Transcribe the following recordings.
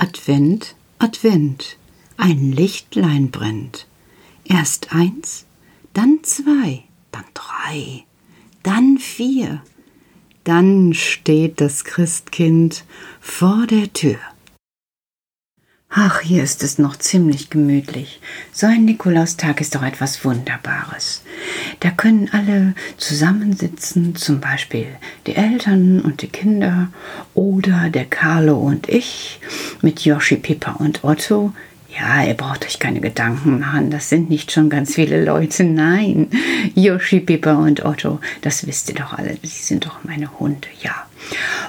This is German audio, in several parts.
Advent, Advent, ein Lichtlein brennt. Erst eins, dann zwei, dann drei, dann vier, dann steht das Christkind vor der Tür. Ach, hier ist es noch ziemlich gemütlich. So ein Nikolaustag ist doch etwas Wunderbares. Da können alle zusammensitzen, zum Beispiel die Eltern und die Kinder oder der Carlo und ich mit Yoshi, Pippa und Otto. Ja, ihr braucht euch keine Gedanken machen, das sind nicht schon ganz viele Leute. Nein, Yoshi, Pippa und Otto, das wisst ihr doch alle, die sind doch meine Hunde, ja.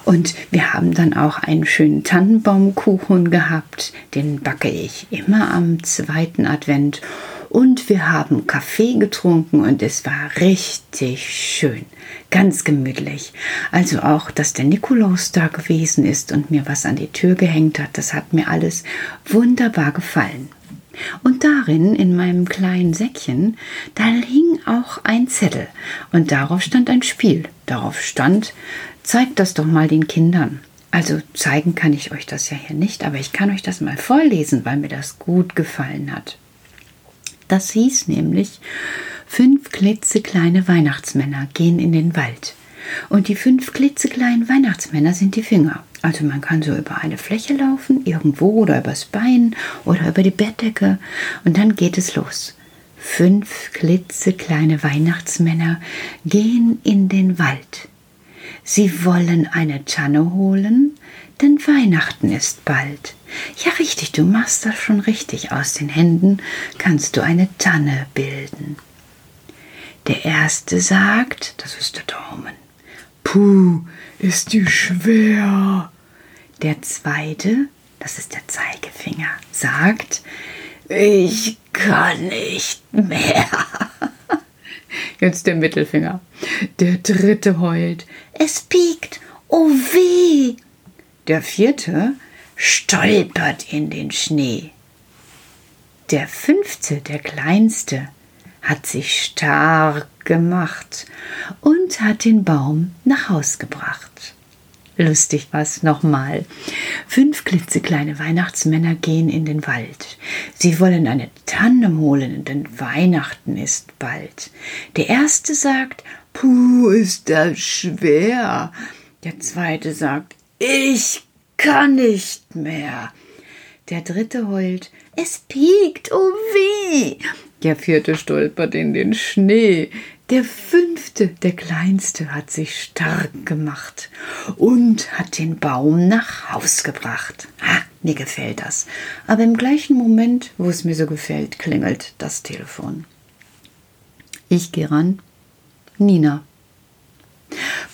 Und wir haben dann auch einen schönen Tannenbaumkuchen gehabt. Den backe ich immer am zweiten Advent. Und wir haben Kaffee getrunken und es war richtig schön. Ganz gemütlich. Also auch, dass der Nikolaus da gewesen ist und mir was an die Tür gehängt hat, das hat mir alles wunderbar gefallen. Und darin, in meinem kleinen Säckchen, da hing auch ein Zettel. Und darauf stand ein Spiel. Darauf stand, zeigt das doch mal den Kindern. Also zeigen kann ich euch das ja hier nicht, aber ich kann euch das mal vorlesen, weil mir das gut gefallen hat. Das hieß nämlich, fünf klitzekleine Weihnachtsmänner gehen in den Wald. Und die fünf klitzekleinen Weihnachtsmänner sind die Finger. Also man kann so über eine Fläche laufen, irgendwo oder übers Bein oder über die Bettdecke und dann geht es los. Fünf klitzekleine Weihnachtsmänner gehen in den Wald. Sie wollen eine Tanne holen, denn Weihnachten ist bald. Ja, richtig, du machst das schon richtig. Aus den Händen kannst du eine Tanne bilden. Der erste sagt, das ist der Daumen. Puh, ist die schwer. Der zweite, das ist der Zeigefinger, sagt, ich kann nicht mehr. Jetzt der Mittelfinger. Der dritte heult, es piekt, oh weh. Der vierte stolpert in den Schnee. Der fünfte, der kleinste, hat sich stark gemacht und hat den Baum nach Haus gebracht. Lustig was nochmal. Fünf klitzekleine Weihnachtsmänner gehen in den Wald. Sie wollen eine Tanne holen, denn Weihnachten ist bald. Der erste sagt, Puh, ist das schwer. Der zweite sagt, ich kann nicht mehr. Der dritte heult, es piekt, oh weh. Der vierte stolpert in den Schnee. Der fünfte, der kleinste, hat sich stark gemacht und hat den Baum nach Haus gebracht. Ha, mir gefällt das. Aber im gleichen Moment, wo es mir so gefällt, klingelt das Telefon. Ich gehe ran. Nina.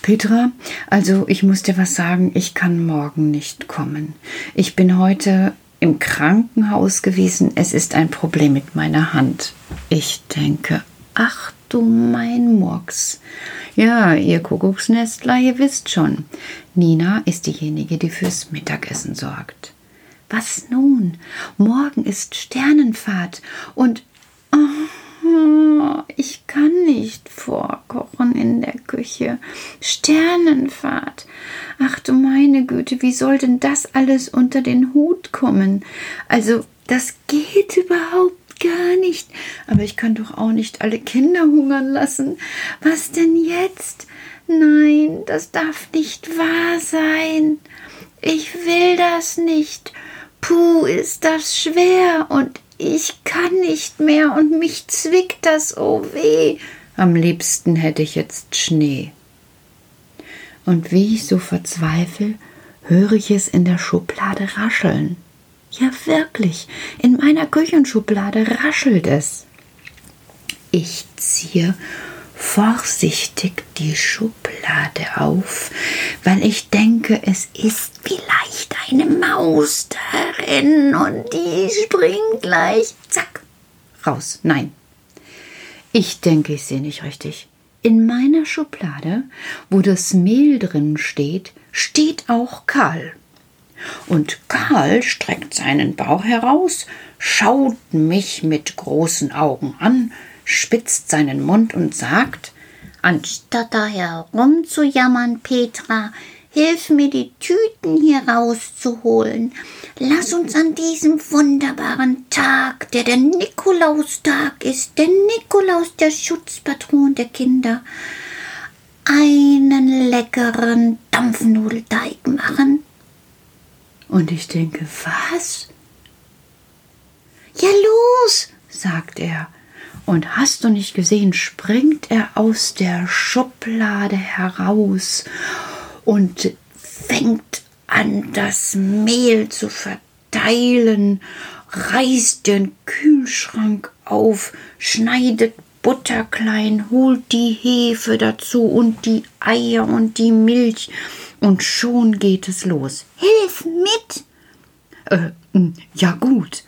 Petra, also ich muss dir was sagen, ich kann morgen nicht kommen. Ich bin heute im Krankenhaus gewesen. Es ist ein Problem mit meiner Hand. Ich denke, ach du mein Murks. Ja, ihr Kuckucksnestler, ihr wisst schon. Nina ist diejenige, die fürs Mittagessen sorgt. Was nun? Morgen ist Sternenfahrt und. Oh, ich kann nicht vorkochen in der Küche. Sternenfahrt. Ach du meine Güte, wie soll denn das alles unter den Hut kommen? Also, das geht überhaupt gar nicht. Aber ich kann doch auch nicht alle Kinder hungern lassen. Was denn jetzt? Nein, das darf nicht wahr sein. Ich will das nicht. Puh, ist das schwer und ich kann nicht mehr und mich zwickt das, oh weh. Am liebsten hätte ich jetzt Schnee. Und wie ich so verzweifle, höre ich es in der Schublade rascheln. Ja, wirklich, in meiner Küchenschublade raschelt es. Ich ziehe vorsichtig die Schublade auf, weil ich denke, es ist vielleicht eine Maus darin und die springt gleich, zack, raus. Nein. Ich denke, ich sehe nicht richtig. In meiner Schublade, wo das Mehl drin steht, steht auch Karl. Und Karl streckt seinen Bauch heraus, schaut mich mit großen Augen an, spitzt seinen Mund und sagt, Anstatt da herumzujammern, Petra, hilf mir, die Tüten hier rauszuholen. Lass uns an diesem wunderbaren Tag, der der Nikolaustag ist, der Nikolaus, der Schutzpatron der Kinder, einen leckeren Dampfnudelteig machen. Und ich denke, was? Ja, los, sagt er. Und hast du nicht gesehen, springt er aus der Schublade heraus und fängt an, das Mehl zu verteilen, reißt den Kühlschrank auf, schneidet Butter klein, holt die Hefe dazu und die Eier und die Milch, und schon geht es los. Hilf mit! Äh, ja gut.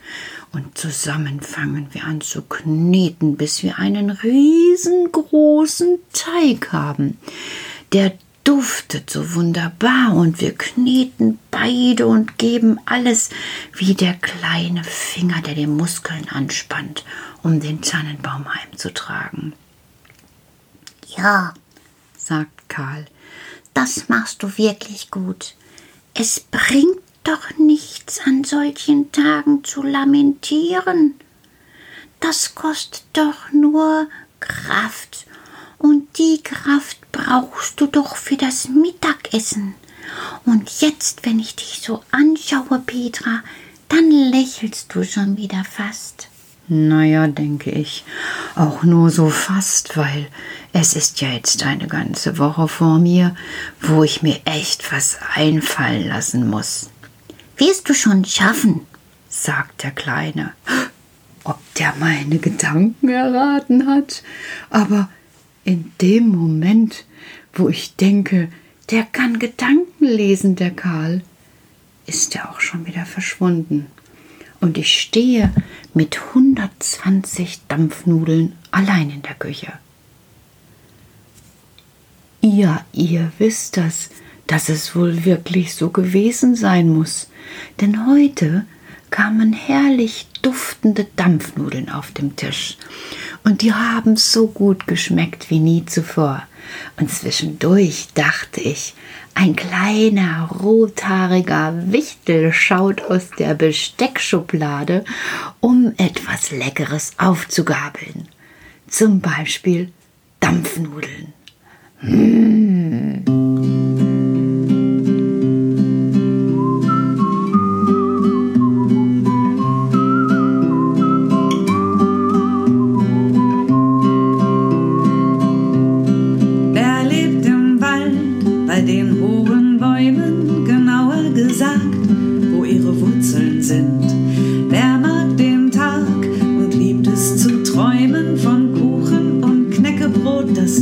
Und zusammen fangen wir an zu kneten, bis wir einen riesengroßen Teig haben. Der duftet so wunderbar und wir kneten beide und geben alles wie der kleine Finger, der die Muskeln anspannt, um den Tannenbaum heimzutragen. Ja, sagt Karl, das machst du wirklich gut. Es bringt doch nichts an solchen Tagen zu lamentieren. Das kostet doch nur Kraft und die Kraft brauchst du doch für das Mittagessen. Und jetzt, wenn ich dich so anschaue, Petra, dann lächelst du schon wieder fast. Naja, denke ich, auch nur so fast, weil es ist ja jetzt eine ganze Woche vor mir, wo ich mir echt was einfallen lassen muss. Wirst du schon schaffen, sagt der Kleine. Ob der meine Gedanken erraten hat? Aber in dem Moment, wo ich denke, der kann Gedanken lesen, der Karl, ist er auch schon wieder verschwunden. Und ich stehe mit 120 Dampfnudeln allein in der Küche. Ja, ihr wisst das, dass es wohl wirklich so gewesen sein muss, denn heute kamen herrlich duftende Dampfnudeln auf dem Tisch. Und die haben so gut geschmeckt wie nie zuvor. Und zwischendurch dachte ich, ein kleiner rothaariger Wichtel schaut aus der Besteckschublade, um etwas Leckeres aufzugabeln. Zum Beispiel Dampfnudeln. Mmh. Das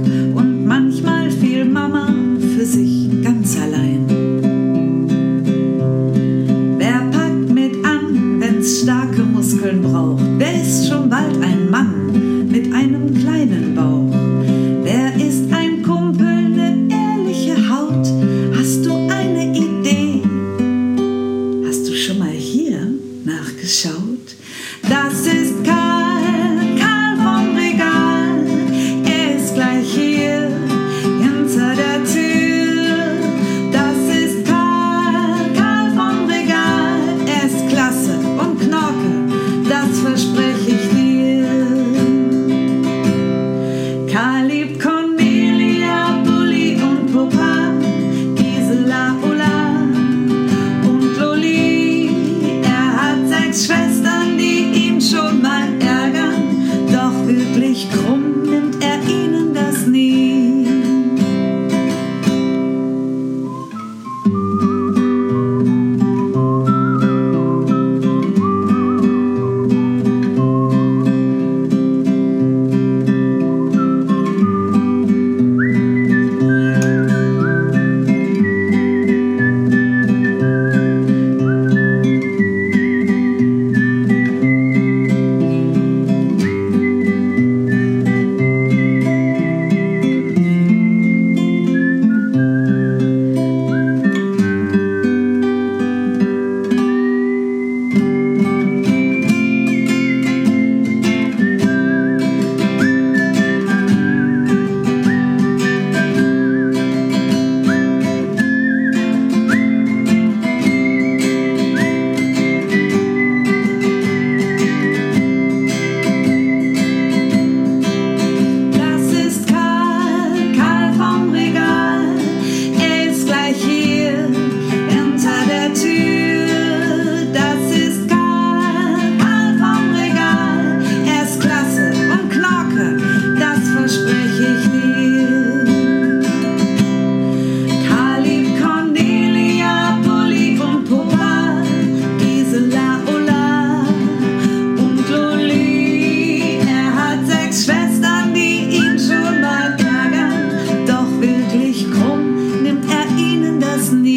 ihnen das nie.